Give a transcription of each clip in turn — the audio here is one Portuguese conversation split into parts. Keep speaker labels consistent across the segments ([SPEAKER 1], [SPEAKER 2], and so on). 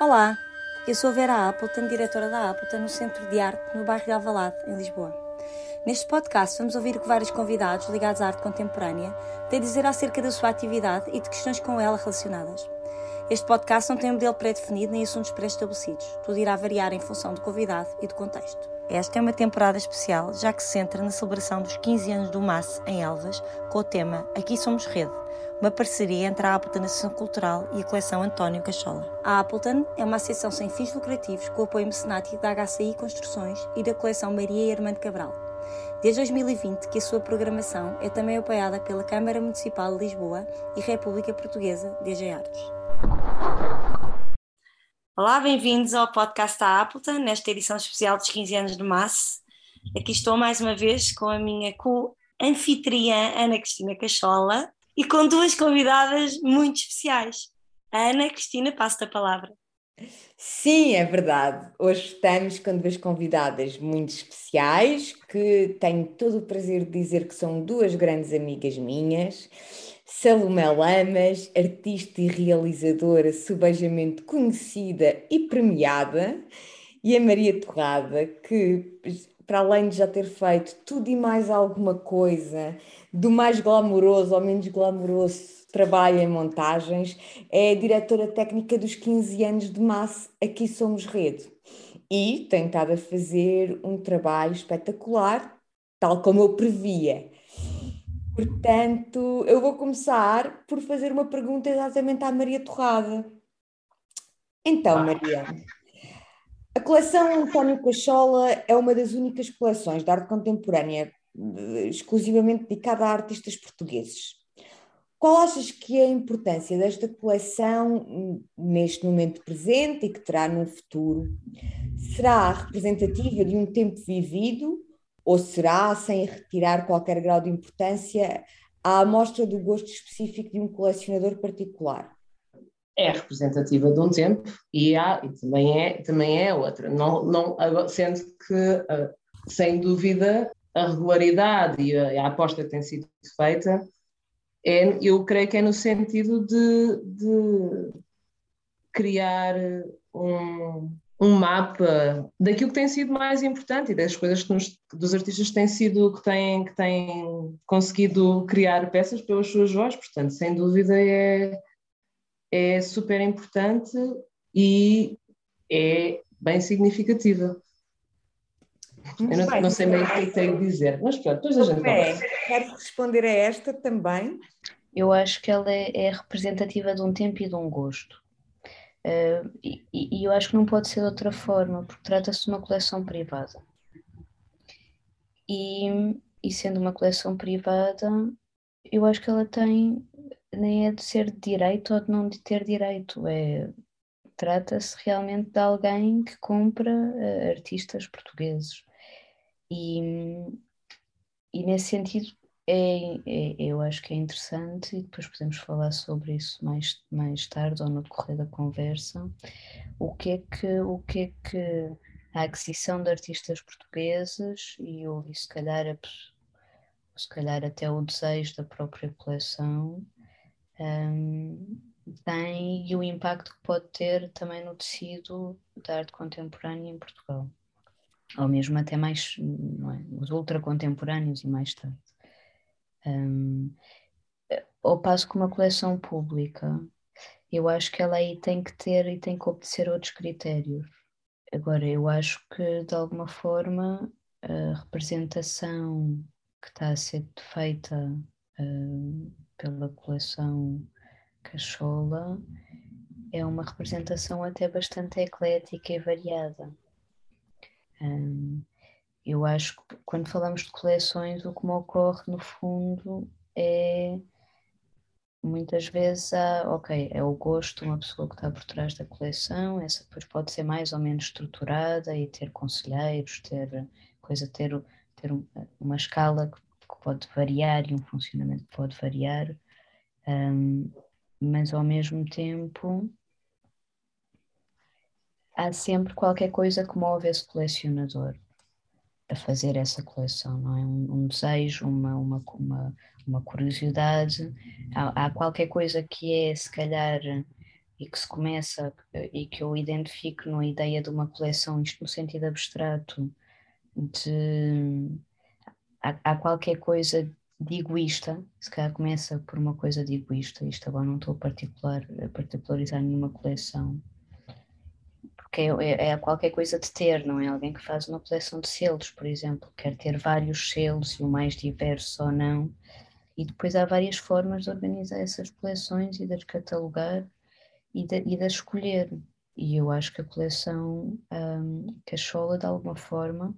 [SPEAKER 1] Olá, eu sou Vera Appleton, diretora da Appleton no Centro de Arte no bairro de Alvalade, em Lisboa. Neste podcast vamos ouvir o que vários convidados ligados à arte contemporânea têm a dizer acerca da sua atividade e de questões com ela relacionadas. Este podcast não tem um modelo pré-definido nem assuntos pré-estabelecidos. Tudo irá variar em função do convidado e do contexto. Esta é uma temporada especial, já que se centra na celebração dos 15 anos do MAS em Elvas, com o tema Aqui Somos Rede, uma parceria entre a Appleton Associação Cultural e a coleção António Cachola. A Appleton é uma associação sem fins lucrativos com apoio mecenático da HCI Construções e da coleção Maria e Armando Cabral. Desde 2020 que a sua programação é também apoiada pela Câmara Municipal de Lisboa e República Portuguesa DG Artes. Olá, bem-vindos ao podcast da Appleton, nesta edição especial dos 15 anos do MAS. Aqui estou mais uma vez com a minha co-anfitriã Ana Cristina Cachola e com duas convidadas muito especiais. A Ana Cristina, passo-te a palavra.
[SPEAKER 2] Sim, é verdade. Hoje estamos com duas convidadas muito especiais que tenho todo o prazer de dizer que são duas grandes amigas minhas. Salomé Lamas, artista e realizadora subejamente conhecida e premiada, e a Maria Torrada, que, para além de já ter feito tudo e mais alguma coisa, do mais glamouroso ao menos glamouroso trabalho em montagens, é diretora técnica dos 15 anos de Massa Aqui Somos Rede. E tem estado a fazer um trabalho espetacular, tal como eu previa Portanto, eu vou começar por fazer uma pergunta exatamente à Maria Torrada. Então, ah. Maria, a coleção António Cachola é uma das únicas coleções de arte contemporânea exclusivamente dedicada a artistas portugueses. Qual achas que é a importância desta coleção neste momento presente e que terá no futuro? Será representativa de um tempo vivido ou será, sem retirar qualquer grau de importância, a amostra do gosto específico de um colecionador particular?
[SPEAKER 3] É representativa de um tempo e, há, e também, é, também é outra. Não, não, sendo que, ah, sem dúvida, a regularidade e a, a aposta que tem sido feita, é, eu creio que é no sentido de, de criar um, um mapa daquilo que tem sido mais importante e das coisas que nos, dos artistas têm sido que têm, que têm conseguido criar peças pelas suas vozes, portanto, sem dúvida é, é super importante e é bem significativa. Eu não, não sei bem o que é tenho de dizer, mas pronto, depois a gente
[SPEAKER 2] é, Queres responder a esta também?
[SPEAKER 4] Eu acho que ela é, é representativa de um tempo e de um gosto. Uh, e, e, eu acho que não pode ser de outra forma, porque trata-se de uma coleção privada. E, e sendo uma coleção privada, eu acho que ela tem, nem é de ser de direito ou de não de ter direito, é trata-se realmente de alguém que compra uh, artistas portugueses. E, e nesse sentido, é, é, eu acho que é interessante e depois podemos falar sobre isso mais, mais tarde ou no decorrer da conversa. O que é que, o que, é que a aquisição de artistas portugueses e, o, e se, calhar, a, se calhar até o desejo da própria coleção um, tem e o impacto que pode ter também no tecido da arte contemporânea em Portugal. Ou mesmo até mais, é, os ultra contemporâneos e mais tarde. Um, ao passo que uma coleção pública, eu acho que ela aí tem que ter e tem que obedecer outros critérios. Agora, eu acho que de alguma forma a representação que está a ser feita uh, pela coleção Cachola é uma representação até bastante eclética e variada. Um, eu acho que quando falamos de coleções, o que me ocorre no fundo é muitas vezes há, ok, é o gosto de uma pessoa que está por trás da coleção, essa depois pode ser mais ou menos estruturada e ter conselheiros, ter coisa, ter, ter uma escala que pode variar e um funcionamento que pode variar, um, mas ao mesmo tempo há sempre qualquer coisa que move esse colecionador a fazer essa coleção, não é? Um, um desejo, uma, uma, uma, uma curiosidade, há, há, qualquer coisa que é, se calhar, e que se começa e que eu identifico na ideia de uma coleção, isto no sentido abstrato, de há, há qualquer coisa de egoísta, se calhar começa por uma coisa de egoísta, isto agora não estou a, particular, a particularizar nenhuma coleção, porque é, é, é, qualquer coisa de ter, não é? Alguém que faz uma coleção de selos, por exemplo, quer ter vários selos e o mais diverso ou não, e depois há várias formas de organizar essas coleções e de as catalogar e de, e de as escolher. E eu acho que a coleção um, Cachola, de alguma forma,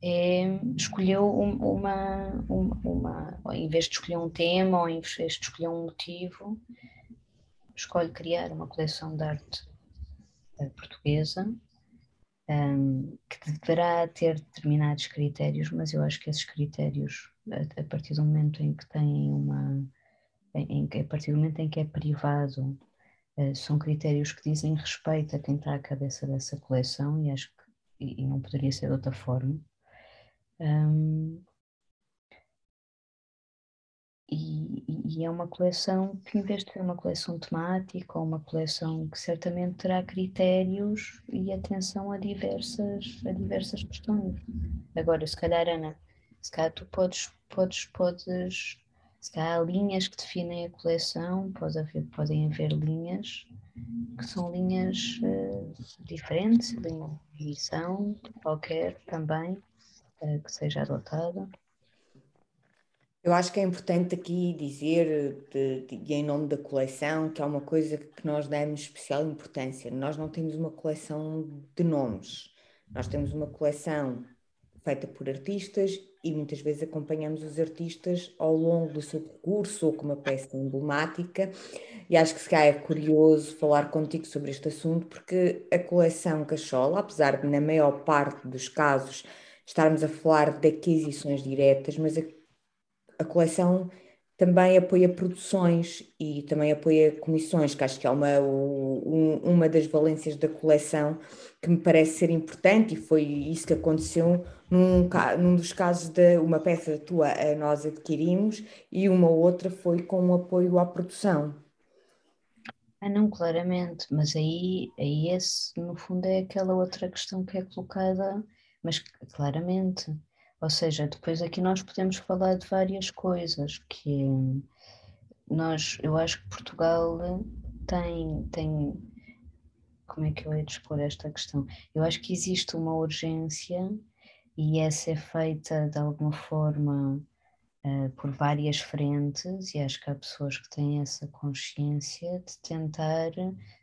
[SPEAKER 4] é, escolheu uma, uma, uma, em vez de escolher um tema ou em vez de escolher um motivo, escolhe criar uma coleção de arte portuguesa um, que deverá ter determinados critérios, mas eu acho que esses critérios, a, a partir do momento em que têm uma, em, a partir do momento em que é privado, uh, são critérios que dizem respeito a quem está à cabeça dessa coleção e acho que e, e não poderia ser de outra forma. Um, e, e, é uma coleção que, em vez de ser uma coleção temática ou uma coleção que certamente terá critérios e atenção a diversas, a diversas questões. Agora, se calhar, Ana, se calhar tu podes, podes, podes, se calhar há linhas que definem a coleção, pode haver, podem haver linhas que são linhas uh, diferentes, linha de qualquer também, que seja adotada?
[SPEAKER 2] Eu acho que é importante aqui dizer, de, de, em nome da coleção, que há uma coisa que nós damos especial importância. Nós não temos uma coleção de nomes, nós temos uma coleção feita por artistas e muitas vezes acompanhamos os artistas ao longo do seu percurso ou com uma peça emblemática. E acho que se calhar é curioso falar contigo sobre este assunto, porque a coleção Cachola, apesar de na maior parte dos casos estarmos a falar de aquisições diretas, mas a, a coleção também apoia produções e também apoia comissões, que acho que é uma, um, uma das valências da coleção que me parece ser importante e foi isso que aconteceu num, num dos casos de uma peça tua nós adquirimos e uma outra foi com um apoio à produção.
[SPEAKER 4] Ah, não, claramente, mas aí, aí esse, no fundo, é aquela outra questão que é colocada mas claramente. Ou seja, depois aqui nós podemos falar de várias coisas que nós, eu acho que Portugal tem, tem como é que eu ia expor esta questão? Eu acho que existe uma urgência e essa é feita de alguma forma uh, por várias frentes, e acho que há pessoas que têm essa consciência de tentar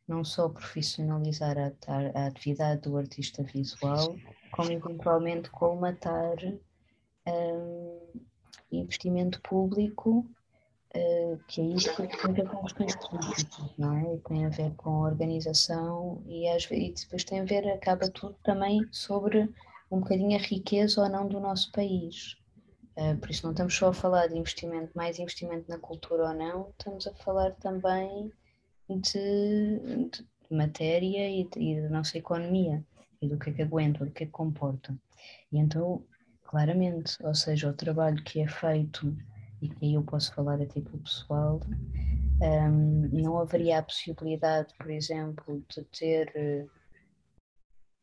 [SPEAKER 4] não só profissionalizar a, a, a atividade do artista visual, como eventualmente colmatar um, investimento público, uh, que é que tem a ver com questões políticas, não é? Tem a ver com organização e, às, e depois tem a ver, acaba tudo também sobre um bocadinho a riqueza ou não do nosso país. Uh, por isso não estamos só a falar de investimento, mais investimento na cultura ou não, estamos a falar também de, de matéria e, de, e da nossa economia e do que é que aguenta, do que é que comporta. E então, claramente, ou seja, o trabalho que é feito, e que aí eu posso falar a título pessoal, um, não haveria a possibilidade, por exemplo, de ter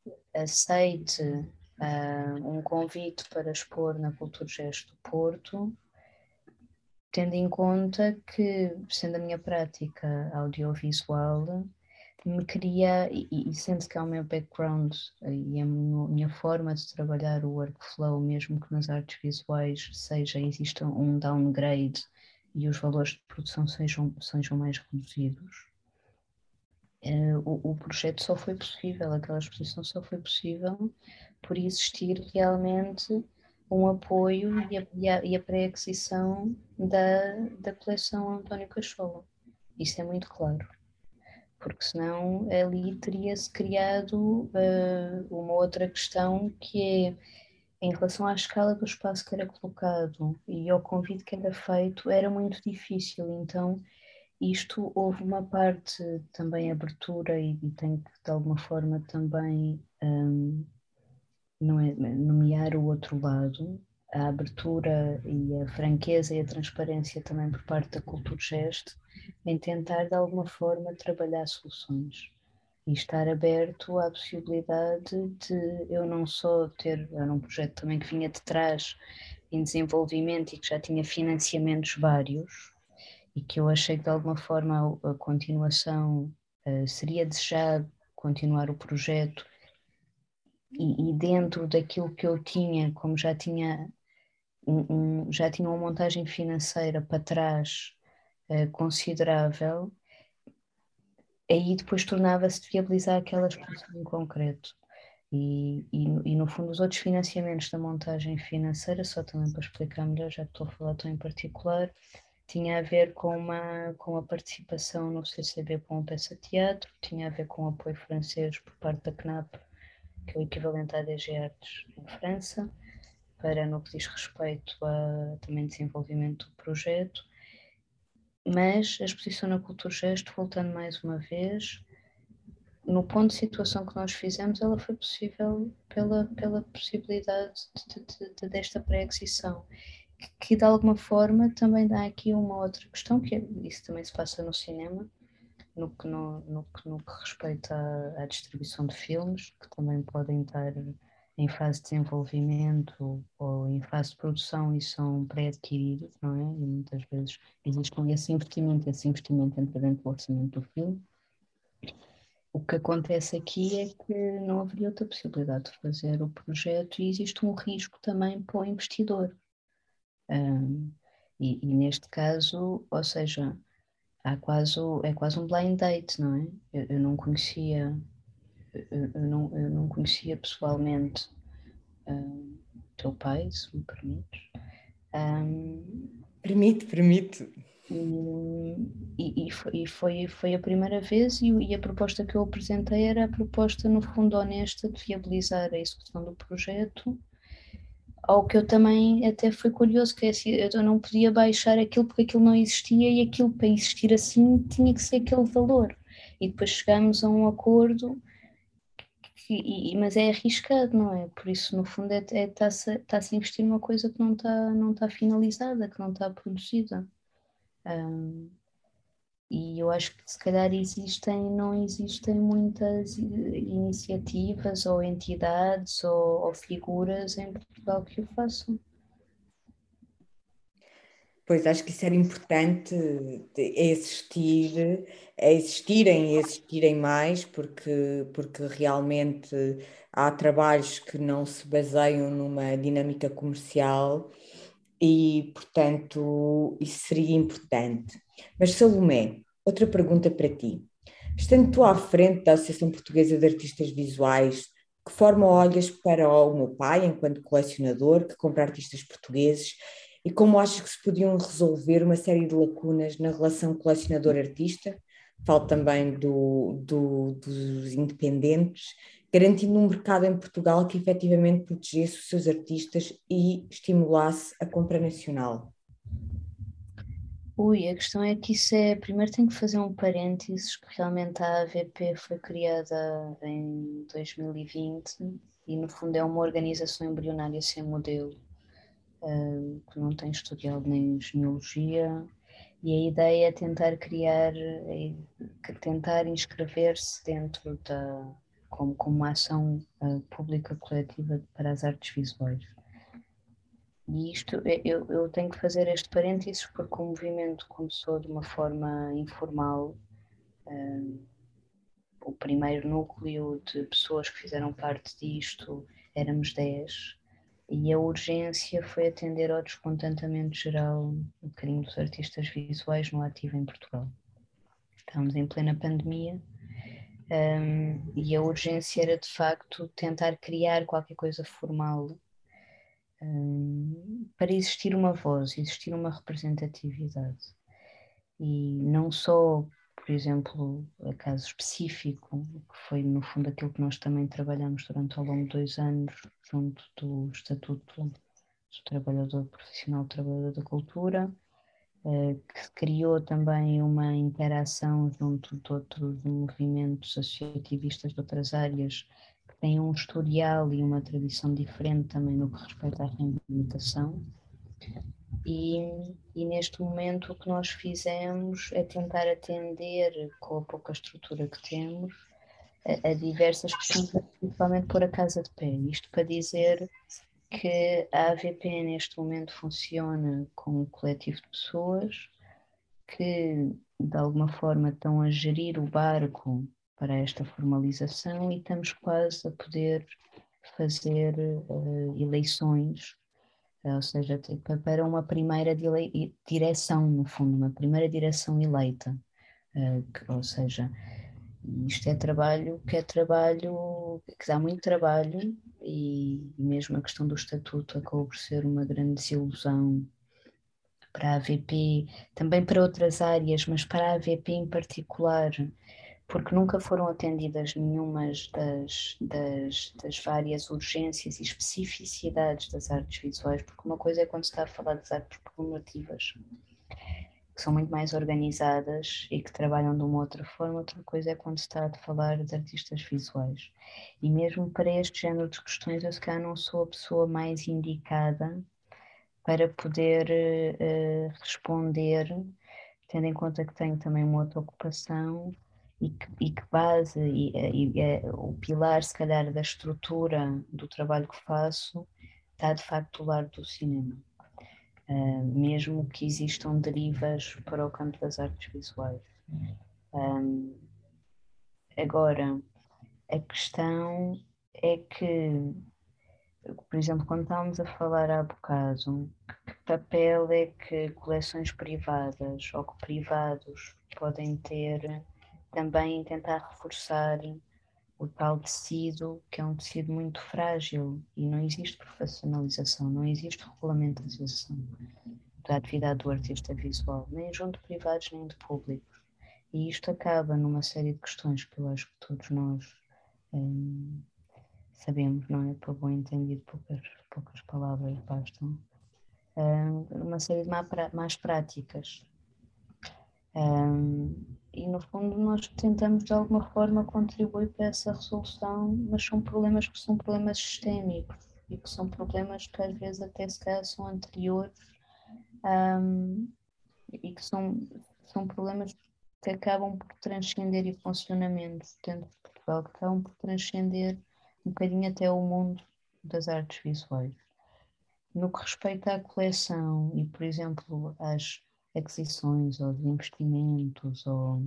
[SPEAKER 4] uh, aceite uh, um convite para expor na Cultura Gesto do Porto, tendo em conta que, sendo a minha prática audiovisual, me queria, e, e sendo que é o meu background e a minha forma de trabalhar o workflow, mesmo que nas artes visuais seja, exista um downgrade e os valores de produção sejam, sejam mais reduzidos, uh, o, o, projeto só foi possível, aquela exposição só foi possível por existir realmente um apoio e a, a, a pré-aquisição da, da coleção António Cachola. Isso é muito claro porque senão ali teria-se criado uh, uma outra questão que é em relação à escala do espaço que era colocado e ao convite que era feito, era muito difícil. Então, isto houve uma parte também abertura e, e tem que de alguma forma também um, não é, nomear o outro lado, a abertura e a franqueza e a transparência também por parte da Cultura Gesto em tentar de alguma forma trabalhar soluções e estar aberto à possibilidade de eu não só ter, era um projeto também que vinha de trás em desenvolvimento e que já tinha financiamentos vários e que eu achei que de alguma forma a, continuação uh, seria desejado continuar o projeto e, e, dentro daquilo que eu tinha, como já tinha um, já tinha uma montagem financeira para trás uh, considerável, aí depois tornava-se de viabilizar aquela exposição em concreto. E, e, e, no fundo os outros financiamentos da montagem financeira, só também para explicar melhor, já que estou a falar tão em particular, tinha a ver com, uma, com a participação no CCB com a peça teatro, tinha a ver com apoio francês por parte da CNAP, que é o equivalente à DG Artes em França, para no que diz respeito a também desenvolvimento do projeto, mas a exposição na Cultura Gesto, voltando mais uma vez, no ponto de situação que nós fizemos, ela foi possível pela, pela possibilidade de, de, de, desta pré-aquisição, que, que, de alguma forma também dá aqui uma outra questão, que é, isso também se passa no cinema, no que, no, no, no que respeita à, à distribuição de filmes, que também podem estar em fase de desenvolvimento ou em fase de produção e são pré-adquiridos, não é? E muitas vezes existe esse investimento, esse investimento entra dentro do orçamento do filme. O que acontece aqui é que não haveria outra possibilidade de fazer o projeto e existe um risco também para o investidor. Um, e, e, neste caso, ou seja, há quase, é quase um blind date, não é? Eu, eu não conhecia eu, não, eu não conhecia pessoalmente um, teu pai, se me permites. Um,
[SPEAKER 2] permite, permite.
[SPEAKER 4] E, e, foi, e foi, foi a primeira vez e, e, a proposta que eu apresentei era a proposta no fundo honesta de viabilizar a execução do projeto ao que eu também até foi curioso que é assim, eu não podia baixar aquilo porque aquilo não existia e aquilo para existir assim tinha que ser aquele valor e depois chegamos a um acordo que, e, mas é arriscado, não é? Por isso, no fundo, está é, é, -se, tá a investir numa coisa que não está não tá finalizada, que não está produzida. Um, e eu acho que se calhar existem, não existem muitas iniciativas ou entidades ou, ou figuras em Portugal que o façam.
[SPEAKER 2] Pois acho que isso era importante existir, existirem e existirem mais, porque, porque realmente há trabalhos que não se baseiam numa dinâmica comercial e, portanto, isso seria importante. Mas, Salomé, outra pergunta para ti. Estando tu à frente da Associação Portuguesa de Artistas Visuais, que forma olhas para o meu pai, enquanto colecionador, que compra artistas portugueses e como achas que se podiam resolver uma série de lacunas na relação colecionador-artista? Falo também do, do, dos independentes, garantindo um mercado em Portugal que efetivamente protegesse os seus artistas e estimulasse a compra nacional.
[SPEAKER 4] Ui, a questão é que isso é. Primeiro tenho que fazer um parênteses, que realmente a AVP foi criada em 2020 e, no fundo, é uma organização embrionária sem modelo que não tem historial nem genealogia, e a ideia é tentar criar, é tentar inscrever-se dentro da, como, como uma ação uh, pública coletiva para as artes visuais. E isto, eu, eu tenho que fazer este parênteses porque o movimento começou de uma forma informal. Uh, o primeiro núcleo de pessoas que fizeram parte disto éramos 10 e a urgência foi atender ao descontentamento geral um bocadinho dos artistas visuais no ativo em Portugal. Estávamos em plena pandemia um, e a urgência era de facto tentar criar qualquer coisa formal um, para existir uma voz, existir uma representatividade. E não só por exemplo, a caso específico, que foi no fundo aquilo que nós também trabalhamos durante ao longo de dois anos, junto do Estatuto do Trabalhador Profissional Trabalhador da Cultura, eh, que criou também uma interação junto de outros movimentos associativistas de outras áreas, que têm um historial e uma tradição diferente também no que respeita à reivindicação. E, e, neste momento o que nós fizemos é tentar atender, com a pouca estrutura que temos, a, a diversas questões, principalmente por a casa de pé. Isto para dizer que a AVP neste momento funciona como um coletivo de pessoas que de alguma forma estão a gerir o barco para esta formalização e estamos quase a poder fazer uh, eleições, uh, ou seja, para uma primeira direção, no fundo, uma primeira direção eleita. Uh, que, ou seja, isto é trabalho que é trabalho que dá muito trabalho e mesmo a questão do estatuto acabou por ser uma grande desilusão para a AVP, também para outras áreas, mas para a AVP em particular, porque nunca foram atendidas nenhumas das, das, das, várias urgências e especificidades das artes visuais, porque uma coisa é quando se está a falar das artes performativas, que são muito mais organizadas e que trabalham de uma outra forma, outra coisa é quando se está a falar de artistas visuais. E mesmo para este género de questões, eu se calhar não sou a pessoa mais indicada para poder uh, responder, tendo em conta que tenho também uma outra ocupação e que, e que base e, e, e, o pilar, se calhar, da estrutura do trabalho que faço está de facto do lado do cinema. Uh, mesmo que existam derivas para o campo das artes visuais. Um, agora, a questão é que por exemplo, quando estávamos a falar há bocado, que papel é que coleções privadas ou que privados podem ter também tentar reforçar o tal tecido, que é um tecido muito frágil e não existe profissionalização, não existe regulamentação da atividade do artista visual, nem junto de privados nem de públicos. E isto acaba numa série de questões que eu acho que todos nós. Hum, sabemos, não é? Para bom entendido, poucas, poucas palavras bastam. Um, uma série de más práticas. Um, e no fundo nós tentamos de alguma forma contribuir para essa resolução, mas são problemas que são problemas sistémicos e que são problemas que às vezes até se calhar são anteriores um, e que são, são problemas que acabam por transcender e funcionamento dentro de Portugal, que acabam por transcender um bocadinho até o mundo das artes visuais. No que respeita à coleção e, por exemplo, às aquisições ou de investimentos, ou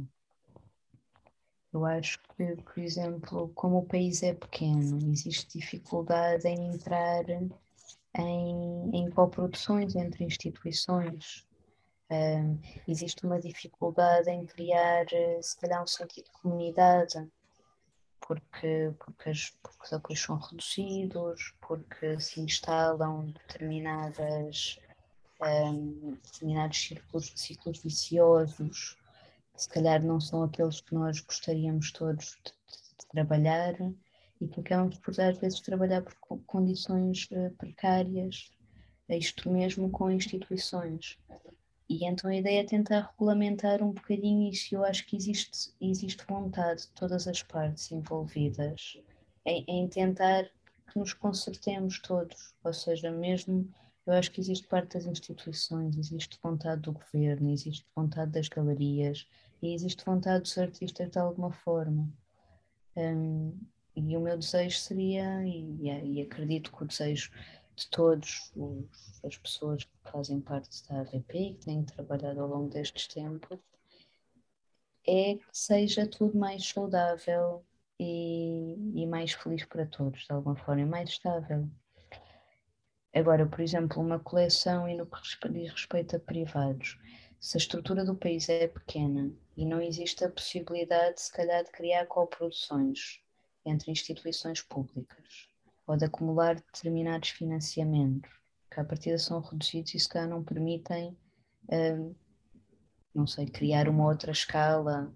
[SPEAKER 4] eu acho que, por exemplo, como o país é pequeno, existe dificuldade em entrar em, em coproduções entre instituições. Um, existe uma dificuldade em criar, se calhar, um sentido de comunidade porque, porque, as, porque os apoios são reduzidos, porque se instalam determinadas, um, determinados círculos, ciclos viciosos, que se calhar não são aqueles que nós gostaríamos todos de, de, trabalhar e que acabamos por às vezes trabalhar por condições uh, precárias, isto mesmo com instituições. E então a ideia é tentar regulamentar um bocadinho isso. Eu acho que existe, existe vontade de todas as partes envolvidas em, em tentar que nos consertemos todos. Ou seja, mesmo eu acho que existe parte das instituições, existe vontade do governo, existe vontade das galerias e existe vontade dos artistas de alguma forma. Um, e o meu desejo seria, e, e acredito que o desejo de todos os, as pessoas que fazem parte da AVP e que têm trabalhado ao longo destes tempos é que seja tudo mais saudável e, e mais feliz para todos, de alguma forma, e mais estável. Agora, por exemplo, uma coleção e no que diz respeito a privados, se a estrutura do país é pequena e não existe a possibilidade, se calhar, de criar coproduções entre instituições públicas, ou de acumular determinados financiamentos, que à partida são reduzidos e se calhar não permitem, hum, não sei, criar uma outra escala.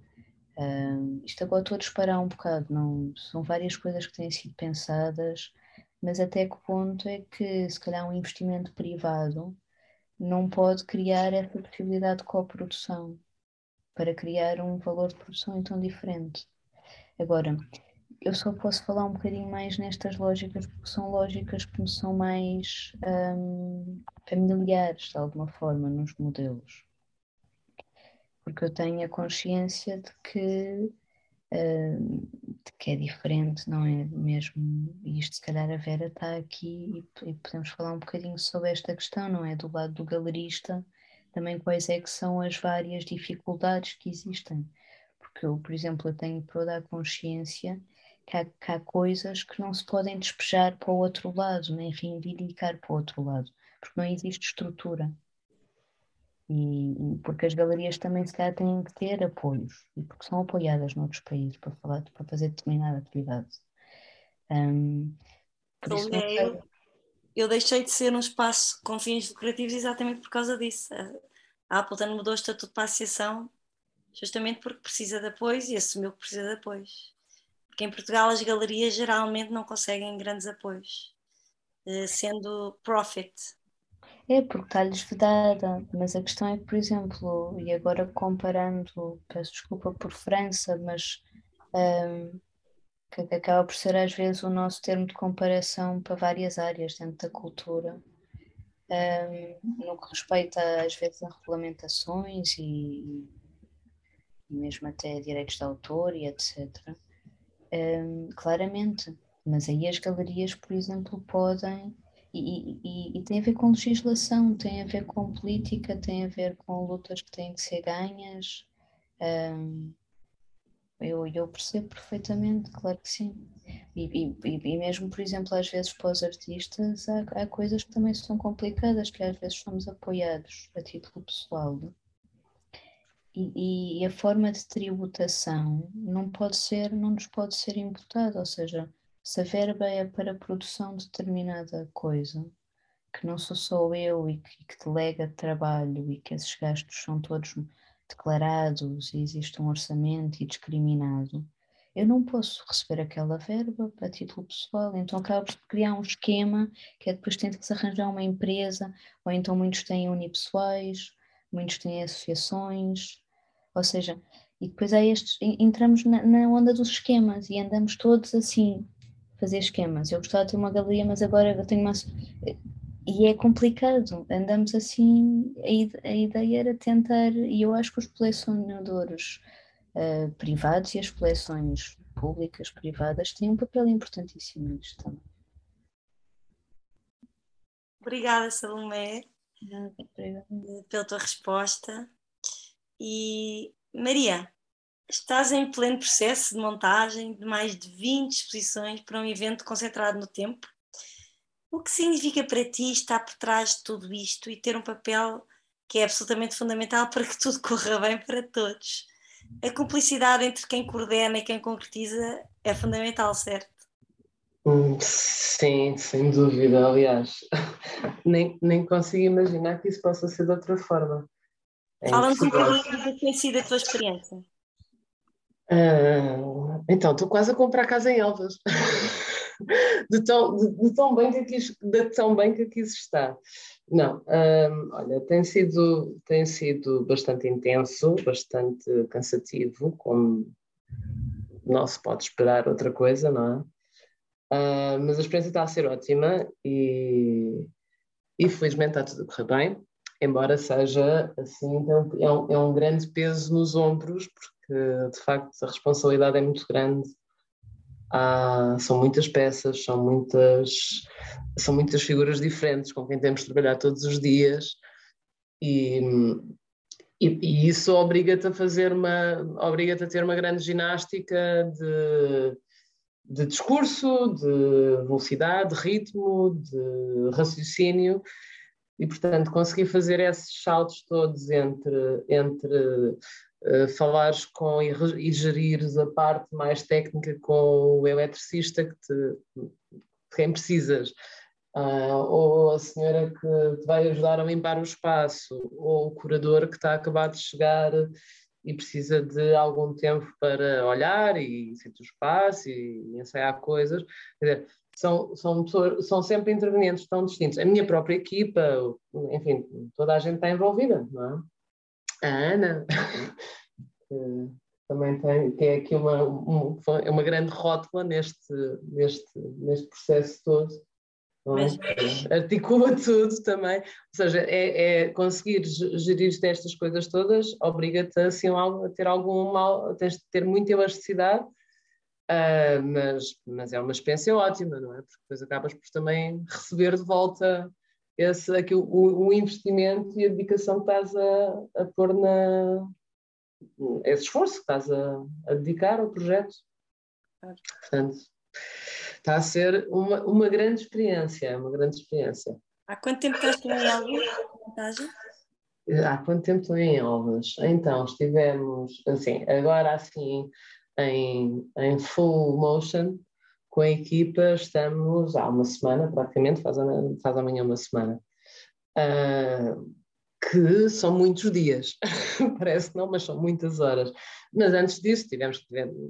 [SPEAKER 4] Hum, isto agora estou a disparar um bocado, não, são várias coisas que têm sido pensadas, mas até que ponto é que se calhar um investimento privado não pode criar essa possibilidade de coprodução para criar um valor de produção então diferente. Agora, eu só posso falar um bocadinho mais nestas lógicas, porque são lógicas que me são mais um, familiares, de alguma forma, nos modelos. Porque eu tenho a consciência de que, uh, que é diferente, não é mesmo? E isto, se calhar, a Vera está aqui e, e podemos falar um bocadinho sobre esta questão, não é? Do lado do galerista, também quais é que são as várias dificuldades que existem. Porque eu, por exemplo, eu tenho toda a consciência que há, que há coisas que não se podem despejar para o outro lado, nem reivindicar para o outro lado, porque não existe estrutura. E, e, porque as galerias também se calhar têm que ter apoios e porque são apoiadas noutros países para, falar, para fazer determinada atividade. Um,
[SPEAKER 1] por isso, eu, eu deixei de ser um espaço com fins lucrativos exatamente por causa disso. A Appleton mudou o estatuto para a associação justamente porque precisa de apoios e assumiu que precisa de apoios. Porque em Portugal as galerias geralmente não conseguem grandes apoios, eh, sendo profit.
[SPEAKER 4] É, porque está-lhes vedada, mas a questão é que, por exemplo, e agora comparando, peço desculpa por França, mas um, que acaba por ser às vezes o nosso termo de comparação para várias áreas dentro da cultura, um, no que respeita às vezes a regulamentações e, e mesmo até direitos de autor e etc um, claramente. Mas aí as galerias, por exemplo, podem. E, e, e, tem a ver com legislação, tem a ver com política, tem a ver com lutas que têm que ser ganhas. Um, eu, eu percebo perfeitamente, claro que sim. E, e, mesmo, por exemplo, às vezes para os artistas, há, há coisas que também são complicadas, que às vezes somos apoiados a título pessoal e, a forma de tributação não pode ser, não nos pode ser imputada, ou seja, se a verba é para a produção de determinada coisa, que não sou só eu e que, que delega trabalho e que esses gastos são todos declarados e existe um orçamento e discriminado, eu não posso receber aquela verba a título pessoal, então acaba por criar um esquema que é depois tem que se arranjar uma empresa, ou então muitos têm unipessoais, muitos têm associações, ou seja, e depois é estes, entramos na, na, onda dos esquemas e andamos todos assim, fazer esquemas. Eu gostava de ter uma galeria, mas agora eu tenho uma. E é complicado, andamos assim. A, ideia era tentar, e eu acho que os colecionadores uh, privados e as coleções públicas, privadas, têm um papel importantíssimo nisto também.
[SPEAKER 1] Obrigada, Salomé, pela tua resposta. E Maria, estás em pleno processo de montagem de mais de 20 exposições para um evento concentrado no tempo. O que significa para ti estar por trás de tudo isto e ter um papel que é absolutamente fundamental para que tudo corra bem para todos? A cumplicidade entre quem coordena e quem concretiza é fundamental, certo?
[SPEAKER 3] Hum, sim, sem dúvida. Aliás, nem, nem consigo imaginar que isso possa ser de outra forma.
[SPEAKER 1] É Fala-nos um pouquinho do que tem sido a tua experiência.
[SPEAKER 3] Uh, então, estou quase a comprar casa em Elvas. de, tão, de, de, tão bem que aqui, de tão bem que aqui está. Não, uh, olha, tem sido, tem sido bastante intenso, bastante cansativo, como não se pode esperar outra coisa, não é? Uh, mas a experiência está a ser ótima e, e felizmente está tudo a correr bem embora seja assim, é, um, é um grande peso nos ombros, porque de facto a responsabilidade é muito grande. Há, são muitas peças, são muitas, são muitas figuras diferentes com quem temos de trabalhar todos os dias e, e, e isso obriga-te a fazer uma, obriga-te a ter uma grande ginástica de, de discurso, de velocidade, de ritmo, de raciocínio e, portanto, consegui fazer esses saltos todos entre, entre uh, falares com e, e gerires a parte mais técnica com o eletricista que te, quem precisas, uh, ou a senhora que te vai ajudar a limpar o espaço, ou o curador que está a acabar de chegar e precisa de algum tempo para olhar e sentir o espaço e ensaiar coisas. Quer dizer, são, são, pessoas, são sempre intervenientes tão distintos. A minha própria equipa, enfim, toda a gente está envolvida, não é? A Ana, que também tem, é aqui uma, é uma grande rótula neste, neste, neste processo todo. É? Articula tudo também, ou seja, é, é conseguir gerir estas coisas todas obriga-te assim, a ter algum mal, tens de ter muita elasticidade, uh, mas, mas é uma experiência ótima, não é? Porque depois acabas por também receber de volta esse, aqui, o, o investimento e a dedicação que estás a, a pôr na, esse esforço que estás a, a dedicar ao projeto. Portanto, está a ser uma, uma grande experiência, uma grande experiência.
[SPEAKER 1] Há quanto tempo estás em Elvas?
[SPEAKER 3] Há quanto tempo estou em Elvas? Então, estivemos, assim, agora assim, em, em full motion, com a equipa, estamos há uma semana, praticamente, faz, faz amanhã uma semana. Uh, que são muitos dias, parece que não, mas são muitas horas. Mas antes disso tivemos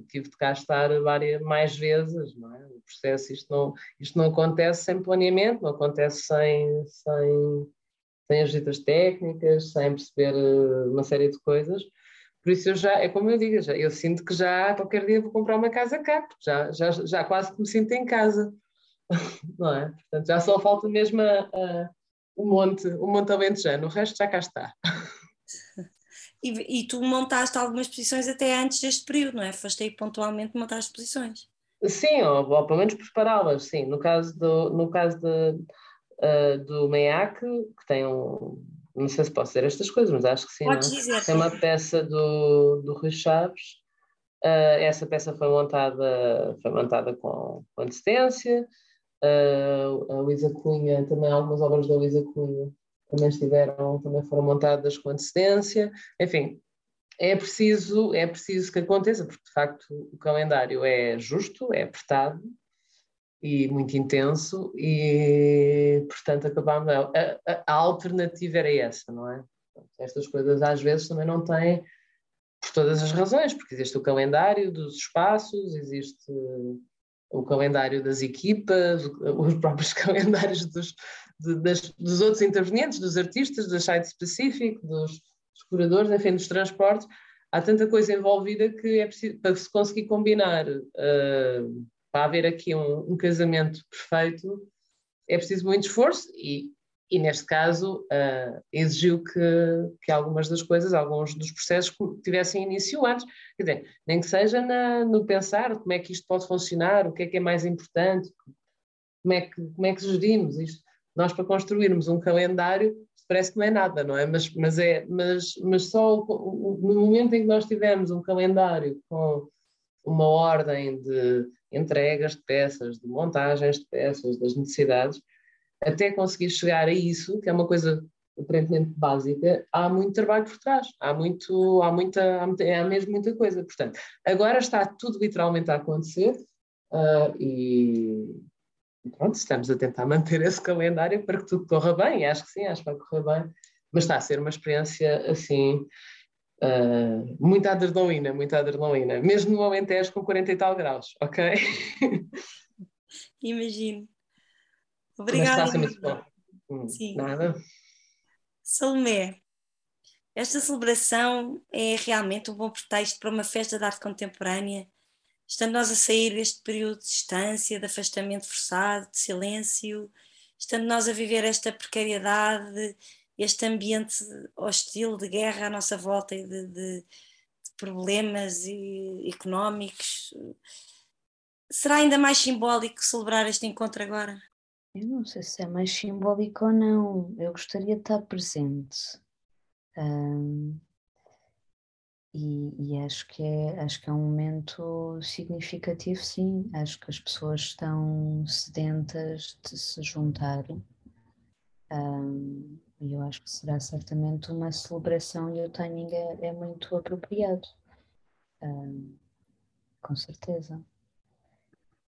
[SPEAKER 3] tive de cá estar várias, mais vezes, não é? O processo, isto não, isto não acontece sem planeamento, não acontece sem, sem, sem as ditas técnicas, sem perceber eh, uma série de coisas. Por isso eu já, é como eu digo, já, eu sinto que já qualquer dia vou comprar uma casa cá, porque já, já, já quase que me sinto em casa, não é? Portanto, já só falta mesmo a, a o monte, o monte alentejano, o resto já cá está.
[SPEAKER 1] E, e, tu montaste algumas posições até antes deste período, não é? Foste aí pontualmente montar as posições.
[SPEAKER 3] Sim, ou, ou pelo menos prepará-las, sim. No caso do, no caso de, uh, do MEAC, que tem um. Não sei se posso dizer estas coisas, mas acho que sim.
[SPEAKER 1] Podes não? dizer.
[SPEAKER 3] Tem uma peça do, do Rui Chaves. Uh, essa peça foi montada, foi montada com, com antecedência. Uh, a Luísa Cunha, também algumas obras da Luísa Cunha também estiveram, também foram montadas com antecedência. Enfim, é preciso, é preciso que aconteça, porque de facto o calendário é justo, é apertado e muito intenso, e portanto acabamos. A, a, a alternativa era essa, não é? Estas coisas às vezes também não têm, por todas as razões, porque existe o calendário dos espaços, existe o calendário das equipas, os próprios calendários dos, das, dos outros intervenientes, dos artistas, do site específico, dos, dos curadores, enfim, dos transportes. Há tanta coisa envolvida que é preciso, para se conseguir combinar, uh, para haver aqui um, um, casamento perfeito, é preciso muito esforço e, e neste caso, uh, exigiu que, que algumas das coisas, alguns dos processos tivessem início antes. Quer dizer, nem que seja na, no pensar como é que isto pode funcionar, o que é que é mais importante, como é que, como é que gerimos isto. Nós, para construirmos um calendário, parece que não é nada, não é? Mas, mas, é, mas, mas só no momento em que nós tivermos um calendário com uma ordem de entregas de peças, de montagens de peças, das necessidades, até conseguir chegar a isso, que é uma coisa aparentemente básica, há muito trabalho por trás, há, muito, há, muita, há, muita, há mesmo muita coisa. Portanto, agora está tudo literalmente a acontecer uh, e pronto, estamos a tentar manter esse calendário para que tudo corra bem, acho que sim, acho que vai correr bem, mas está a ser uma experiência assim. Uh, muita adrenalina, muita adrenalina, mesmo no Alentejo com 40 e tal graus, ok?
[SPEAKER 1] Imagino. Obrigada.
[SPEAKER 3] Hum, Sim. Nada.
[SPEAKER 1] Salomé, esta celebração é realmente um bom pretexto para uma festa de arte contemporânea, estando nós a sair deste período de distância, de afastamento forçado, de silêncio, estando nós a viver esta precariedade, este ambiente hostil de guerra à nossa volta e de, de, de problemas e, económicos. Será ainda mais simbólico celebrar este encontro agora?
[SPEAKER 4] Eu não sei se é mais simbólico ou não. Eu gostaria de estar presente. Um, e, e, acho que é acho que é um momento significativo, sim. Acho que as pessoas estão sedentas de se juntar. Um, eu acho que será certamente uma celebração e o timing é, é muito apropriado. Com certeza.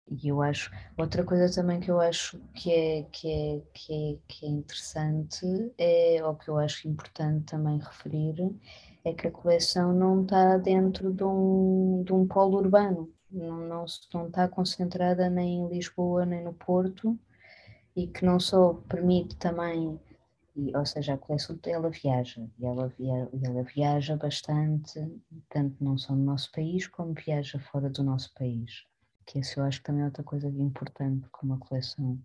[SPEAKER 4] E eu acho, outra coisa também que eu acho que é, que é, que é, que é interessante, é, ou que eu acho importante também referir, é que a coleção não está dentro de um, de um polo urbano, não, não, não está concentrada nem em Lisboa nem no Porto, e que não só permite também E, ou seja, a coleção ela viaja e ela, via, ela viaja bastante, tanto não só no nosso país como viaja fora do nosso país. Que isso eu acho que também é outra coisa importante que uma coleção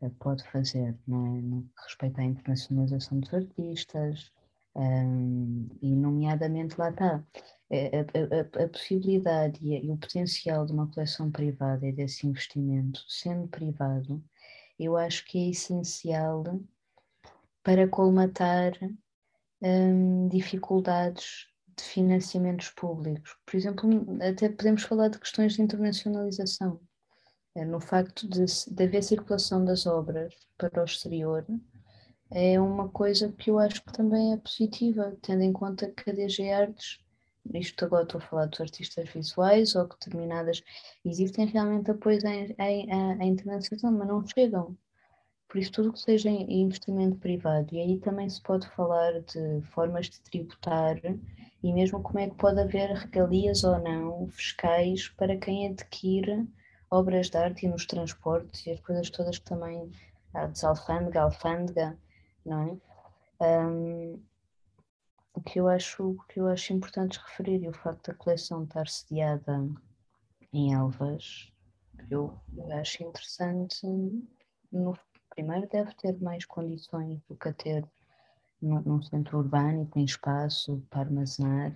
[SPEAKER 4] eh, pode fazer, não é? No que respeita à internacionalização dos artistas, um, e nomeadamente lá está a, a, a possibilidade e, o potencial de uma coleção privada e desse investimento sendo privado, eu acho que é essencial para colmatar um, dificuldades de financiamentos públicos. Por exemplo, até podemos falar de questões de internacionalização. É, no facto de, de haver circulação das obras para o exterior, é uma coisa que eu acho que também é positiva, tendo em conta que a DG Artes, isto agora estou a falar dos artistas visuais ou determinadas, existem realmente apoios à internacionalização, mas não chegam. Por isso, tudo que seja investimento privado, e aí também se pode falar de formas de tributar e mesmo como é que pode haver regalias ou não fiscais para quem adquire obras de arte e nos transportes e as coisas todas que também há desalfândega, alfândega, não é? Um, o que eu acho o que eu acho importante referir e o facto da coleção estar sediada em Elvas, eu, acho interessante no primeiro deve ter mais condições do que a ter num, centro urbano e tem espaço para armazenar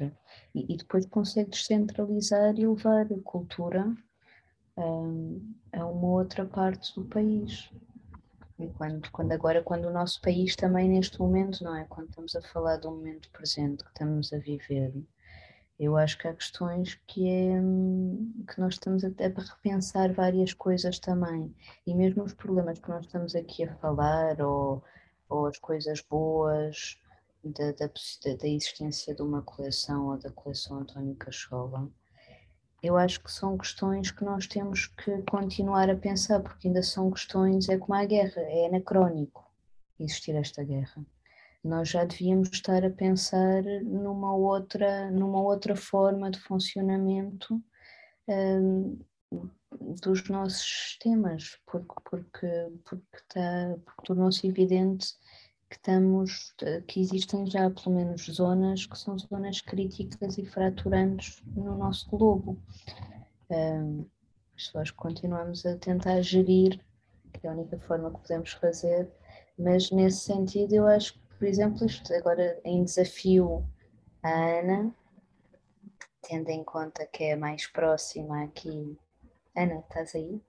[SPEAKER 4] e, e depois consegue descentralizar e levar a cultura um, a uma outra parte do país. E quando, quando agora, quando o nosso país também neste momento, não é? Quando estamos a falar do momento presente que estamos a viver, eu acho que há questões que, é, que nós estamos a, a repensar várias coisas também. E mesmo os problemas que nós estamos aqui a falar, ou, ou as coisas boas da, da, da existência de uma coleção ou da coleção António Cachola, eu acho que são questões que nós temos que continuar a pensar, porque ainda são questões, é como a guerra, é anacrónico existir esta guerra nós já devíamos estar a pensar numa outra, numa outra forma de funcionamento um, dos nossos sistemas, porque, porque, porque, está, porque tornou-se evidente que, estamos, que existem já pelo menos zonas que são zonas críticas e fraturantes no nosso globo. Um, pessoas continuamos a tentar gerir, que é a única forma que podemos fazer, mas nesse sentido eu acho por exemplo, agora em desafio a Ana, tendo em conta que é mais próxima aqui. Ana, estás aí?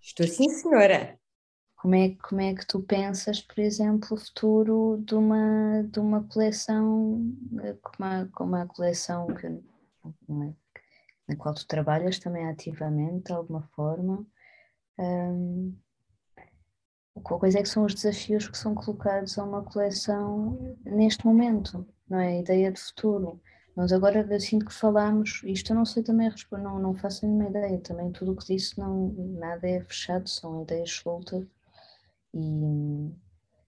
[SPEAKER 2] Estou sim, senhora.
[SPEAKER 4] Como é, como é que tu pensas, por exemplo, o futuro de uma, de uma coleção, como a, como a coleção que, na qual tu trabalhas também ativamente, de alguma forma? Um, coisa é que são os desafios que são colocados a uma coleção neste momento, não é? A ideia de futuro. Nós agora, assim que falamos, isto eu não sei também responder, não, não faço nenhuma ideia, também tudo o que disse, não, nada é fechado, são ideias soltas. E,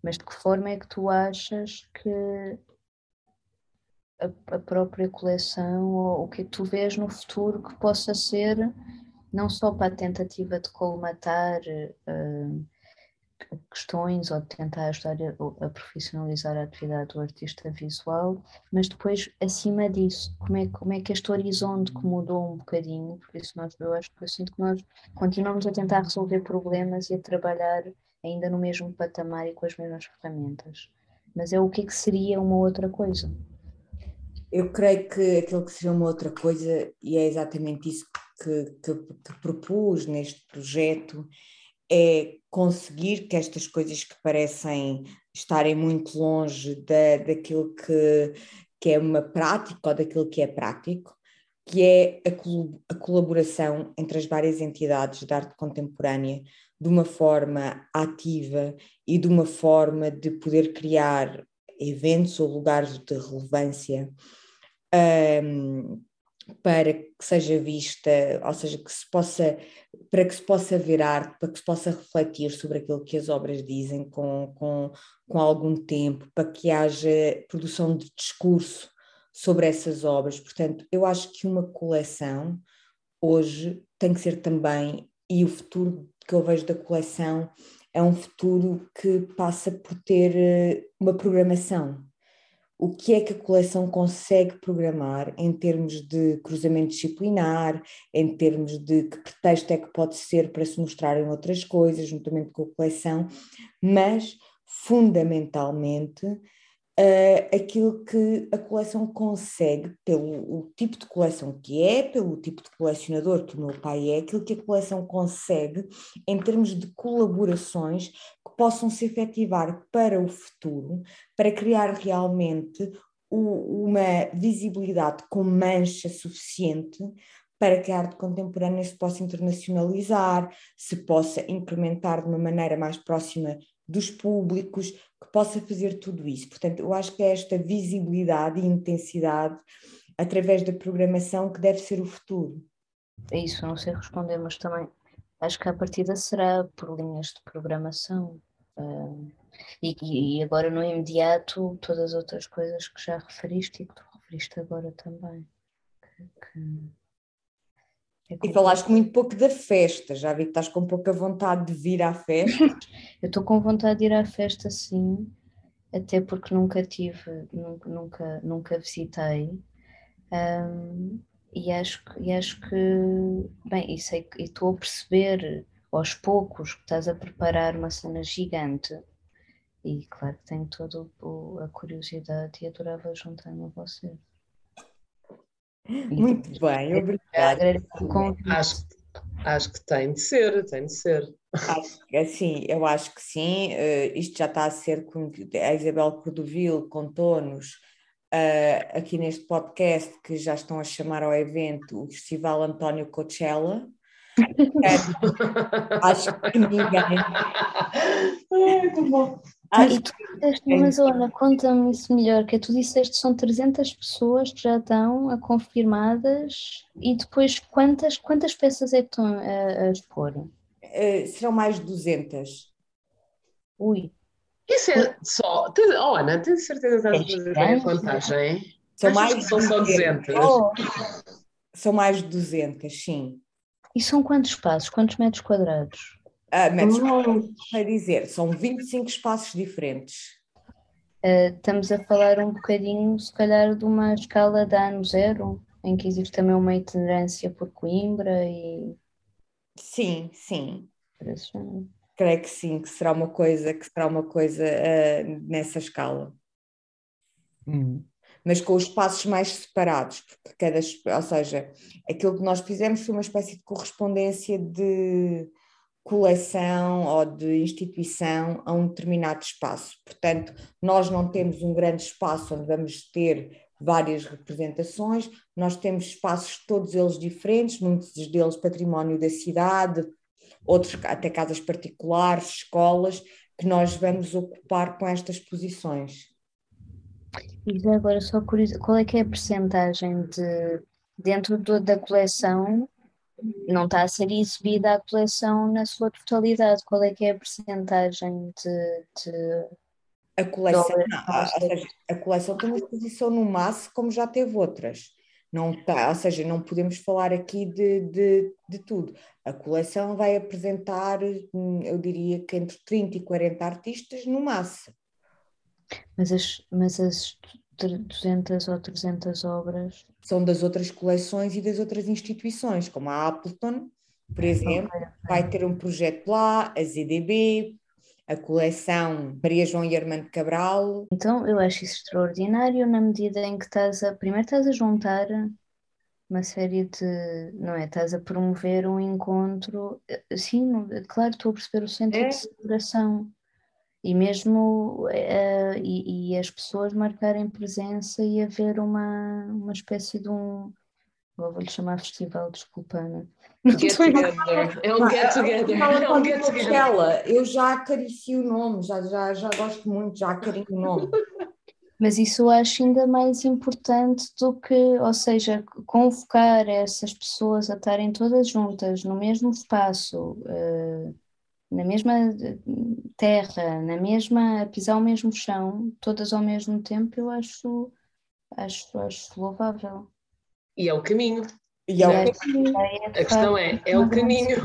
[SPEAKER 4] mas de que forma é que tu achas que a, a própria coleção, ou o que é que tu vês no futuro que possa ser, não só para a tentativa de colmatar uh, questões ou de tentar ajudar a, a, profissionalizar a atividade do artista visual, mas depois, acima disso, como é, como é que este horizonte que mudou um bocadinho, por isso nós, eu acho que eu sinto que nós continuamos a tentar resolver problemas e a trabalhar ainda no mesmo patamar e com as mesmas ferramentas. Mas é o que é que seria uma outra coisa?
[SPEAKER 2] Eu creio que aquilo que seria uma outra coisa, e é exatamente isso que, que, que propus neste projeto, é conseguir que estas coisas que parecem estarem muito longe da, daquilo que, que é uma prática ou daquilo que é prático, que é a, a colaboração entre as várias entidades de arte contemporânea de uma forma ativa e de uma forma de poder criar eventos ou lugares de relevância um, para que seja vista, ou seja, que se possa, para que se possa ver arte, para que se possa refletir sobre aquilo que as obras dizem com, com, com algum tempo, para que haja produção de discurso sobre essas obras. Portanto, eu acho que uma coleção hoje tem que ser também, e o futuro que eu vejo da coleção é um futuro que passa por ter eh, uma programação. O que é que a coleção consegue programar em termos de cruzamento disciplinar, em termos de que pretexto é que pode ser para se mostrarem outras coisas, juntamente com a coleção, mas fundamentalmente uh, aquilo que a coleção consegue, pelo tipo de coleção que é, pelo tipo de colecionador que o meu pai é, aquilo que a coleção consegue em termos de colaborações que possam se efetivar para o futuro, para criar realmente o, uma visibilidade com mancha suficiente para que a arte contemporânea se possa internacionalizar, se possa implementar de uma maneira mais próxima dos públicos, que possa fazer tudo isso. Portanto, eu acho que é esta visibilidade e intensidade através da programação que deve ser o futuro.
[SPEAKER 4] É isso, não sei responder, mas também acho que a partida será por linhas de programação. Uh, e, e, agora no imediato todas as outras coisas que já referiste e que tu referiste agora também. Que,
[SPEAKER 2] e falaste muito pouco da festa, já vi que estás com pouca vontade de vir à festa.
[SPEAKER 4] Eu estou com vontade de ir à festa, sim, até porque nunca tive, nunca, nunca, nunca visitei. Um, e, acho, e acho que, bem, e sei e estou a perceber aos poucos que estás a preparar uma cena gigante. E claro que tenho toda a curiosidade e adorava juntar-me a vocês.
[SPEAKER 2] Muito bem, obrigada.
[SPEAKER 3] Acho, acho que tem de ser, tem de ser.
[SPEAKER 2] Assim, eu acho que sim, uh, isto já está a ser a Isabel Cordovil contou-nos uh, aqui neste podcast que já estão a chamar ao evento o Festival António Coachella. acho que ninguém.
[SPEAKER 3] Ai, bom.
[SPEAKER 4] Acho e tu disseste, mas Ana, conta-me isso melhor, que tu disseste são 300 pessoas que já estão a confirmadas e depois quantas, quantas peças é que estão a, a expor?
[SPEAKER 2] Uh, serão mais de 200.
[SPEAKER 4] Ui.
[SPEAKER 3] Isso é só, oh Ana, tens certeza que estás a fazer a contagem?
[SPEAKER 2] São mais
[SPEAKER 3] são só 200.
[SPEAKER 2] Oh. São mais de 200, sim.
[SPEAKER 4] E são quantos espaços, quantos metros quadrados?
[SPEAKER 2] Uh, metros quadrados, dizer, são 25 espaços diferentes.
[SPEAKER 4] Uh, estamos a falar um bocadinho, se calhar, de uma escala de ano zero, em que existe também uma itinerância por Coimbra e.
[SPEAKER 2] Sim, sim. Creio que sim, que será uma coisa, que será uma coisa uh, nessa escala. Hum. Mas com os espaços mais separados, porque cada, ou seja, aquilo que nós fizemos foi uma espécie de correspondência de coleção ou de instituição a um determinado espaço. Portanto, nós não temos um grande espaço onde vamos ter várias representações, nós temos espaços todos eles diferentes, muitos deles património da cidade, outros até casas particulares, escolas, que nós vamos ocupar com estas posições.
[SPEAKER 4] E agora só curioso, qual é que é a percentagem de dentro do, da coleção não está a ser exibida a coleção na sua totalidade. Qual é que é a percentagem de, de
[SPEAKER 2] a coleção, não, seja, a coleção tem uma exposição no MAS como já teve outras. Não tá, ou seja, não podemos falar aqui de, de, de tudo. A coleção vai apresentar, eu diria que entre 30 e 40 artistas no MAS.
[SPEAKER 4] Mas as, mas as 200 ou 300 obras.
[SPEAKER 2] São das outras coleções e das outras instituições, como a Appleton, por exemplo, vai ter um projeto lá, a ZDB, a coleção Maria João e Armando Cabral.
[SPEAKER 4] Então eu acho isso extraordinário na medida em que estás a, primeiro estás a juntar uma série de, não é, estás a promover um encontro, sim, claro, estou a perceber o sentido é. de celebração, e mesmo uh, e, e, as pessoas marcarem presença e haver uma, uma espécie de um vou-lhe chamar festival, desculpa Ana.
[SPEAKER 3] Get together. É um get together. É um get together.
[SPEAKER 2] Eu já acaricio o nome, já, já, já gosto muito, já acarinho o nome.
[SPEAKER 4] Mas isso eu acho ainda mais importante do que, ou seja, convocar essas pessoas a estarem todas juntas no mesmo espaço, uh, na mesma terra, na mesma, a pisar o mesmo chão, todas ao mesmo tempo, eu acho, acho, acho louvável.
[SPEAKER 3] E é o caminho.
[SPEAKER 2] E é o caminho.
[SPEAKER 3] A questão é, é o caminho.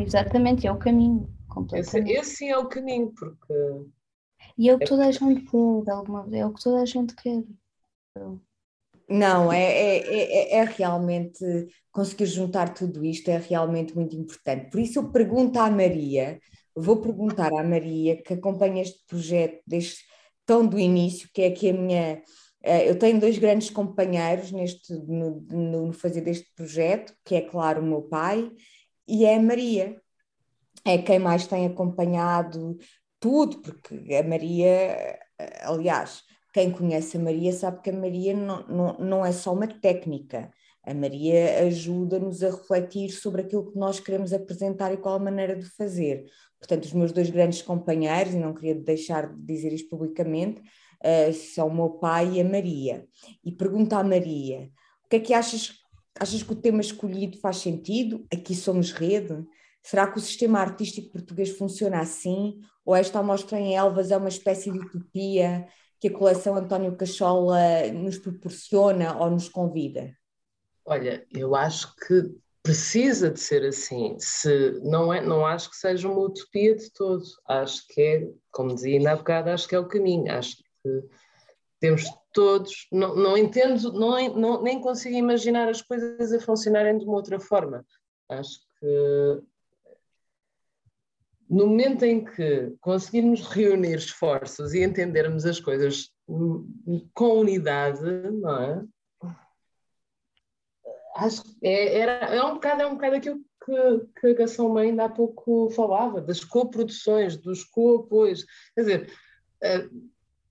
[SPEAKER 4] Exatamente, é o caminho.
[SPEAKER 3] Esse, esse sim é o caminho, porque.
[SPEAKER 4] E é o que toda a gente quer, alguma é o que toda a gente quer.
[SPEAKER 2] Não, é, é, é, é, realmente conseguir juntar tudo isto é realmente muito importante. Por isso eu pergunto à Maria, vou perguntar à Maria que acompanha este projeto desde tão do início, que é aqui a minha. Eh, eu tenho dois grandes companheiros neste, no, no fazer deste projeto, que é claro o meu pai e é a Maria. É quem mais tem acompanhado tudo, porque a Maria, aliás, quem conhece a Maria sabe que a Maria não, não, não é só uma técnica. A Maria ajuda-nos a refletir sobre aquilo que nós queremos apresentar e qual a maneira de fazer. Portanto, os meus dois grandes companheiros, e não queria deixar de dizer isto publicamente, uh, são o meu pai e a Maria. E pergunto à Maria: o que é que achas? Achas que o tema escolhido faz sentido? Aqui somos rede? Será que o sistema artístico português funciona assim? Ou esta amostra em Elvas é uma espécie de utopia que a coleção António Cachola nos proporciona ou nos convida?
[SPEAKER 3] Olha, eu acho que precisa de ser assim. Se não é, não acho que seja uma utopia de todo. Acho que é, como dizia ainda há bocado, acho que é o caminho. Acho que temos todos, não, não entendo, não, não, nem consigo imaginar as coisas a funcionarem de uma outra forma. Acho que no momento em que conseguirmos reunir esforços e entendermos as coisas com unidade, não é? Acho que é, era, é, um bocado, é um bocado aquilo que, que a Gação Mãe ainda há pouco falava, das coproduções, dos co-apoios. Quer dizer, eh,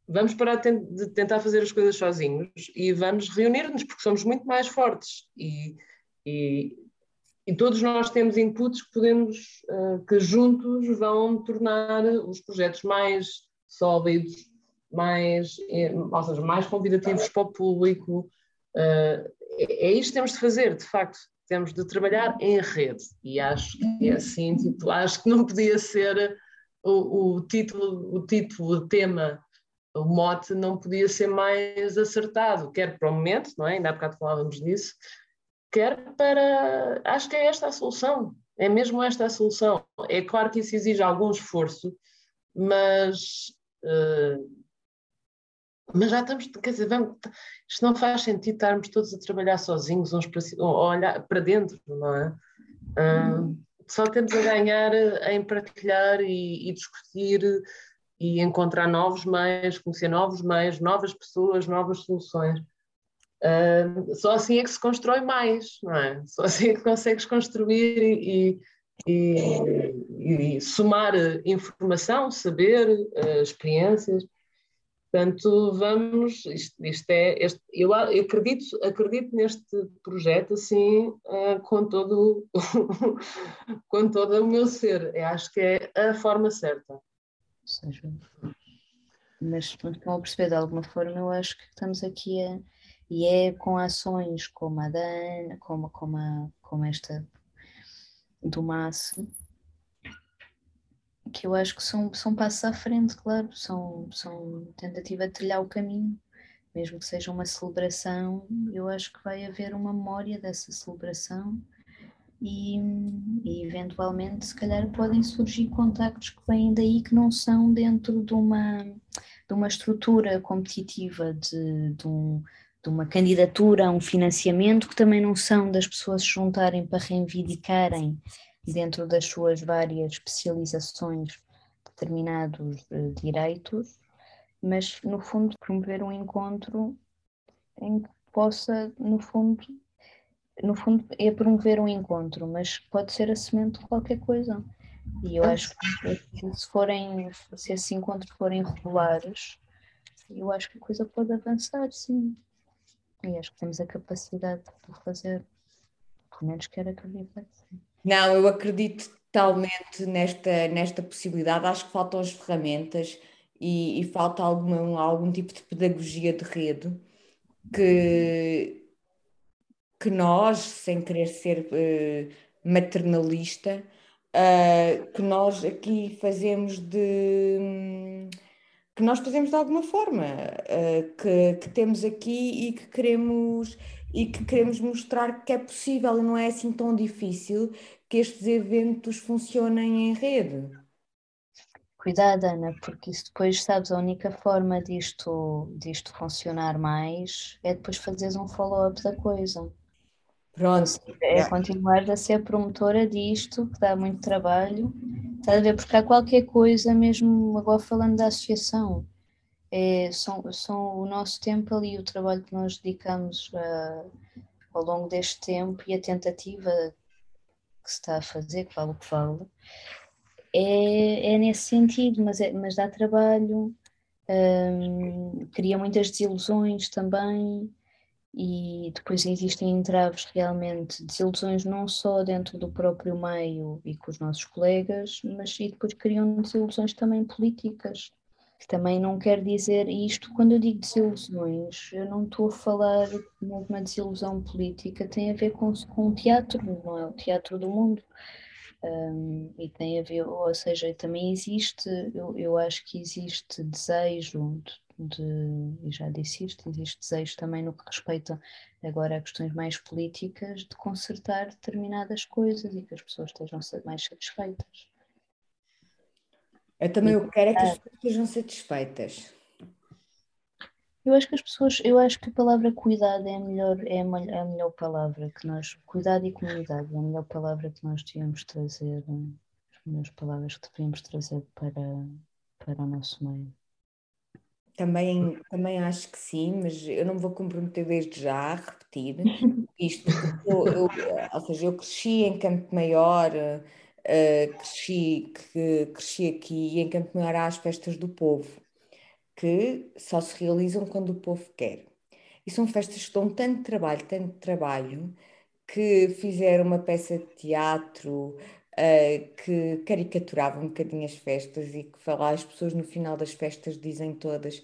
[SPEAKER 3] vamos parar de tentar fazer as coisas sozinhos e vamos reunir-nos, porque somos muito mais fortes. E, e e todos nós temos inputs que podemos, uh, que juntos vão tornar os projetos mais sólidos, mais, eh, ou seja, mais convidativos para o público. Uh, é, é isto que temos de fazer, de facto, temos de trabalhar em rede e acho que é assim, tipo, acho que não podia ser o, o título, o título, o tema, o mote não podia ser mais acertado, quer para o momento, não é? Ainda há bocado falávamos disso, quer para. Acho que é esta a solução, é mesmo esta a solução. É claro que isso exige algum esforço, mas. Uh, mas já estamos, quer dizer, vamos, isto não faz sentido estarmos todos a trabalhar sozinhos, uns para, ou olhar para dentro, não é? Uh, só temos a ganhar em partilhar e, e discutir e encontrar novos meios, conhecer novos meios, novas pessoas, novas soluções. Uh, só assim é que se constrói mais, não é? Só assim é que consegues construir e, e, e somar informação, saber, uh, experiências. Portanto, vamos, isto, isto é, este, eu, eu, acredito, acredito neste projeto assim, uh, com, todo, com todo o meu ser. Eu acho que é a forma certa.
[SPEAKER 4] Seja, mas a perceber de alguma forma, eu acho que estamos aqui a e é com ações como a da Ana, como, como, a, como esta do Márcio, que eu acho que são, são passos à frente, claro, são, são tentativa de trilhar o caminho, mesmo que seja uma celebração, eu acho que vai haver uma memória dessa celebração. E, e eventualmente se calhar podem surgir contactos que vêm daí que não são dentro de uma, de uma estrutura competitiva de, de um de uma candidatura a um financiamento que também não são das pessoas se juntarem para reivindicarem dentro das suas várias especializações determinados uh, direitos, mas no fundo promover um encontro em que possa, no fundo, no fundo é promover um encontro, mas pode ser a semente de qualquer coisa. E eu acho que se forem, se esses encontros forem regulares, eu acho que a coisa pode avançar, sim. E acho que temos a capacidade de fazer. Pelo menos quero acreditar.
[SPEAKER 2] Não, eu acredito totalmente nesta, nesta possibilidade. Acho que faltam as ferramentas e, e falta alguma, algum tipo de pedagogia de rede que, que nós, sem querer ser uh, maternalista, uh, que nós aqui fazemos de. Que nós fazemos de alguma forma, uh, que, que, temos aqui e que queremos e que queremos mostrar que é possível e não é assim tão difícil que estes eventos funcionem em rede.
[SPEAKER 4] Cuidado, Ana, porque isso depois, sabes, a única forma disto, disto funcionar mais é depois fazeres um follow-up da coisa.
[SPEAKER 2] Pronto.
[SPEAKER 4] É continuar a ser promotora disto, que dá muito trabalho. Estás a ver? Porque há qualquer coisa, mesmo agora falando da associação, é, são, são o nosso tempo ali, o trabalho que nós dedicamos uh, ao longo deste tempo e a tentativa que se está a fazer, que vale o que vale, é, é nesse sentido, mas, é, mas dá trabalho, um, cria muitas desilusões também, e depois existem entraves realmente, desilusões não só dentro do próprio meio e com os nossos colegas, mas e depois criam desilusões também políticas que também não quer dizer isto, quando eu digo desilusões, eu não estou a falar de uma desilusão política, tem a ver com, com o teatro, não é o teatro do mundo. Um, e tem a ver, ou seja, também existe, eu, eu acho que existe desejo de, de, e já disse isto, existe desejo também no que respeita agora a questões mais políticas de consertar determinadas coisas e que as pessoas estejam mais satisfeitas.
[SPEAKER 2] Eu também eu quero é que as pessoas estejam satisfeitas.
[SPEAKER 4] Eu acho que as pessoas, eu acho que a palavra cuidado é a melhor, é a melhor palavra que nós, cuidado e comunidade é a melhor palavra que nós devíamos trazer, as melhores palavras que devíamos trazer para, para o nosso meio.
[SPEAKER 2] Também, também acho que sim, mas eu não me vou comprometer desde já a repetir isto, eu, eu, ou seja, eu cresci em Campo Maior, Uh, cresci, que, cresci aqui em Campo Maior às festas do povo, que só se realizam quando o povo quer. E são festas que dão tanto trabalho, tanto trabalho, que fizeram uma peça de teatro uh, que caricaturava um bocadinho as festas e que falar as pessoas no final das festas dizem todas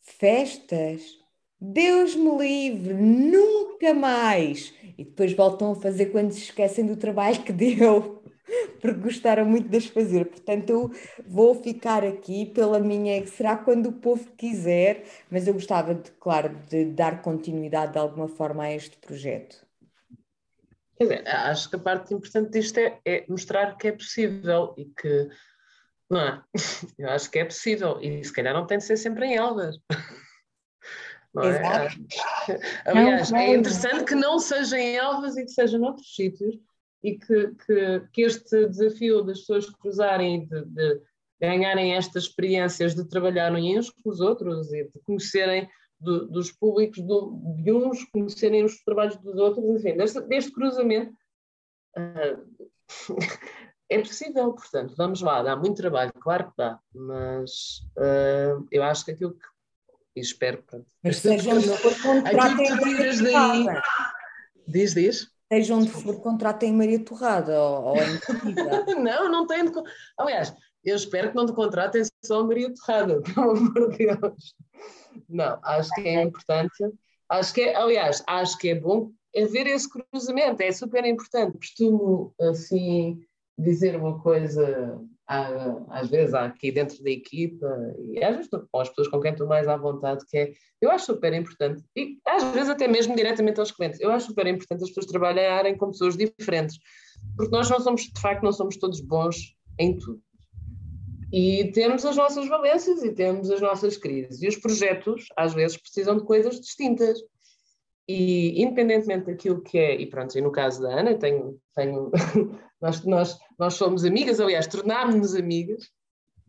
[SPEAKER 2] festas, Deus me livre, nunca mais! E depois voltam a fazer quando se esquecem do trabalho que deu porque gostaram muito de as fazer. Portanto, eu vou ficar aqui pela minha. Será quando o povo quiser, mas eu gostava, de, claro, de dar continuidade de alguma forma a este projeto.
[SPEAKER 3] Quer dizer, acho que a parte importante disto é, é mostrar que é possível e que. Não é? Eu acho que é possível e se calhar não tem de ser sempre em Elvas. Não é? Exato. Aliás, é interessante que não seja em Elvas e que seja noutros sítios, e que, que, que este desafio das pessoas cruzarem, de, de, ganharem estas experiências de trabalharem uns com os outros e de conhecerem do, dos públicos do, de uns, conhecerem os trabalhos dos outros, enfim, deste, deste cruzamento. Uh, é possível, portanto, vamos lá, dá muito trabalho, claro que dá, mas uh, eu acho que aquilo que e espero, pronto.
[SPEAKER 2] Mas sejam que tiras daí.
[SPEAKER 3] Diz, diz.
[SPEAKER 2] Seja onde for, contratem Maria Torrada ou, ou
[SPEAKER 3] Não, não tem. De... Aliás, eu espero que não te contratem só Maria Torrada, pelo amor de Deus. Não, acho que é importante. Acho que é, aliás, acho que é bom haver esse cruzamento, é super importante. Costumo, assim, dizer uma coisa às vezes aqui dentro da equipa e às vezes com as pessoas com quem estou mais à vontade, que é, eu acho super importante, e às vezes até mesmo diretamente aos clientes, eu acho super importante as pessoas trabalharem com pessoas diferentes, porque nós não somos, de facto, não somos todos bons em tudo. E temos as nossas valências e temos as nossas crises. E os projetos, às vezes, precisam de coisas distintas. E independentemente daquilo que é, e pronto, e no caso da Ana, tenho, tenho nós, nós, nós somos amigas, aliás, tornámos-nos amigas,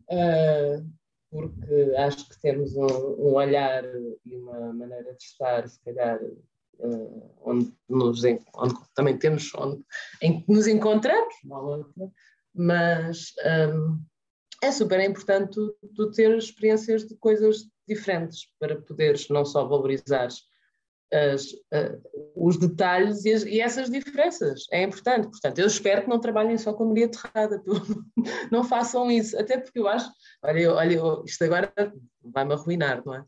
[SPEAKER 3] uh, porque acho que temos um, um, olhar e uma maneira de estar, se calhar, uh, onde, nos, onde também temos, onde, em que nos encontramos, mas um, é super importante tu, tu ter experiências de coisas diferentes para poderes não só valorizares as, uh, os detalhes e, as, e, essas diferenças. É importante. Portanto, eu espero que não trabalhem só com Maria Terrada, não façam isso, até porque eu acho, olha, olha isto agora vai-me arruinar, não é?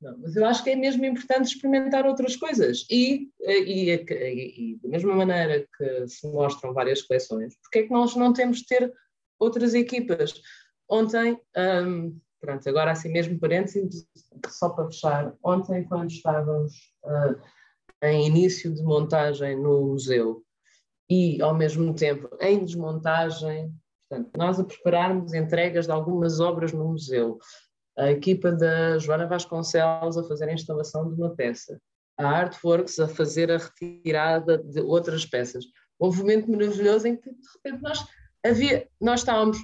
[SPEAKER 3] Não, mas eu acho que é mesmo importante experimentar outras coisas e, e, e, e, da mesma maneira que se mostram várias coleções, porque é que nós não temos de ter outras equipas? Ontem, um, Pronto, agora assim mesmo parênteses, só para fechar, ontem quando estávamos uh, em início de montagem no museu e ao mesmo tempo em desmontagem, Portanto, nós a prepararmos entregas de algumas obras no museu, a equipa da Joana Vasconcelos a fazer a instalação de uma peça, a Artworks a fazer a retirada de outras peças. Houve um momento maravilhoso em que, de repente, nós, havia, nós estávamos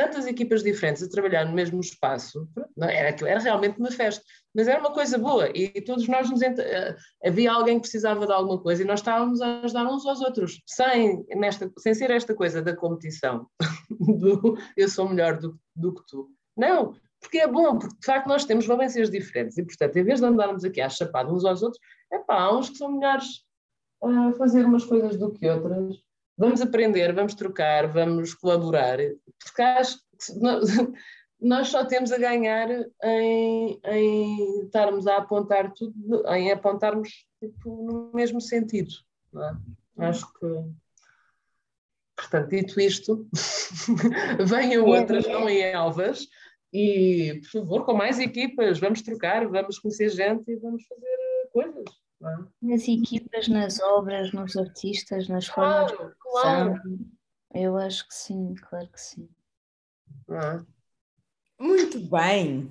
[SPEAKER 3] tantas equipas diferentes a trabalhar no mesmo espaço, era, era realmente uma festa, mas era uma coisa boa e todos nós nos ent... Eh, havia alguém que precisava de alguma coisa e nós estávamos a ajudar uns aos outros, sem, nesta, sem ser esta coisa da competição, do eu sou melhor do, do que tu. Não, porque é bom, porque de facto nós temos valências diferentes e, portanto, em vez de andarmos aqui a chapar uns aos outros, é pá, há uns que são melhores a fazer umas coisas do que outras. Vamos aprender, vamos trocar, vamos colaborar, porque acho que nós só temos a ganhar em, em estarmos a apontar tudo, em apontarmos tipo, no mesmo sentido. É? Acho que Portanto, dito isto, venham outras, não em Elvas, e, por favor, com mais equipas, vamos trocar, vamos conhecer gente e vamos fazer coisas.
[SPEAKER 4] Nas equipas, nas obras, nos artistas, nas formas
[SPEAKER 3] claro, de claro.
[SPEAKER 4] Eu acho que sim, claro que sim.
[SPEAKER 3] É?
[SPEAKER 2] Muito bem.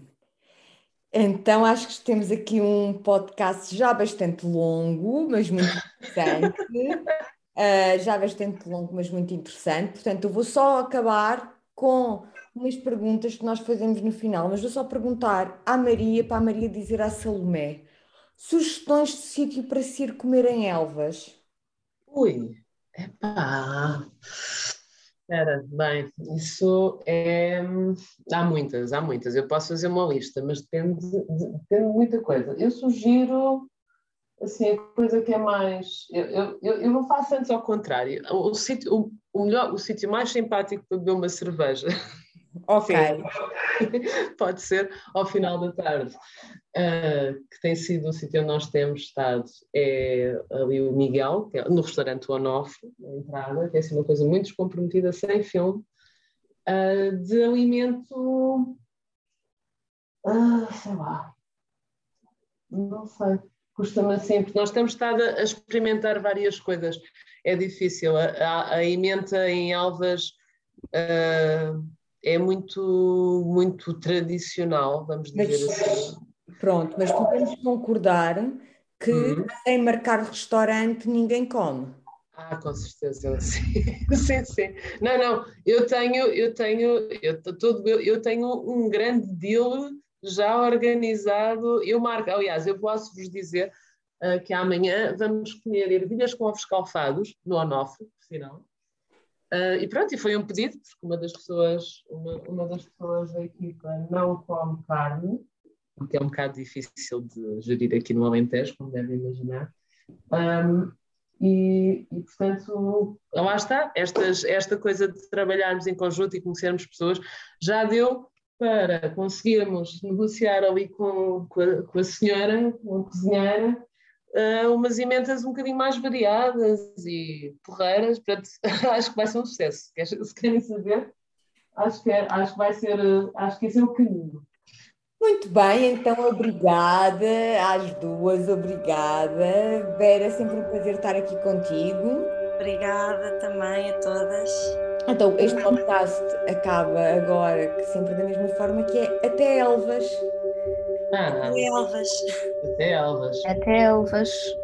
[SPEAKER 2] Então, acho que temos aqui um podcast já bastante longo, mas muito interessante. uh, já bastante longo, mas muito interessante. Portanto, eu vou só acabar com umas perguntas que nós fazemos no final, mas vou só perguntar à Maria, para a Maria dizer à Salomé, sugestões de sítio para se ir comer em Elvas?
[SPEAKER 3] Ui, epá... Espera, bem, isso é. Há muitas, há muitas. Eu posso fazer uma lista, mas depende de, depende de muita coisa. Eu sugiro, assim, a coisa que é mais. Eu, eu, eu não faço antes ao contrário. O, o, sítio, o, o, melhor, o sítio mais simpático para beber uma cerveja
[SPEAKER 2] Ok.
[SPEAKER 3] Pode ser ao final da tarde, uh, que tem sido o sítio onde nós temos estado, é ali o Miguel, é no restaurante Onofre, na entrada, que é assim uma coisa muito descomprometida, sem filme, uh, de alimento, uh, sei lá, não sei, custa-me assim, porque nós temos estado a experimentar várias coisas, é difícil, a, a, a emenda em Alvas... Uh, é muito, muito tradicional, vamos dizer mas, assim.
[SPEAKER 2] Pronto, mas podemos concordar que uhum. sem marcar restaurante ninguém come.
[SPEAKER 3] Ah, com certeza, sim. sim, sim. Não, não, eu tenho, eu tenho, eu, todo, eu tenho um grande deal já organizado. Eu marco, aliás, eu posso vos dizer uh, que amanhã vamos comer ervilhas com ovos calfados no Onofre, por sinal. Uh, e pronto, e foi um pedido, porque uma das pessoas, uma, uma das pessoas da equipa não come carne, o que é um bocado difícil de gerir aqui no Alentejo, como devem imaginar. Um, e, e, portanto, lá está, estas, esta coisa de trabalharmos em conjunto e conhecermos pessoas já deu para conseguirmos negociar ali com, com, a, com a senhora, com a cozinheira, uh, umas emendas um bocadinho mais variadas e porreiras. Portanto, acho que vai ser um sucesso. Se querem saber, acho que, é, acho que vai ser, acho que esse é o caminho.
[SPEAKER 2] Muito bem, então obrigada às duas, obrigada. Vera, é sempre um prazer estar aqui contigo.
[SPEAKER 1] Obrigada também a todas.
[SPEAKER 2] Então, este podcast acaba agora, que sempre da mesma forma, que é Até Elvas.
[SPEAKER 1] Até Elvas.
[SPEAKER 3] Até Elvas.
[SPEAKER 4] Até Elvas.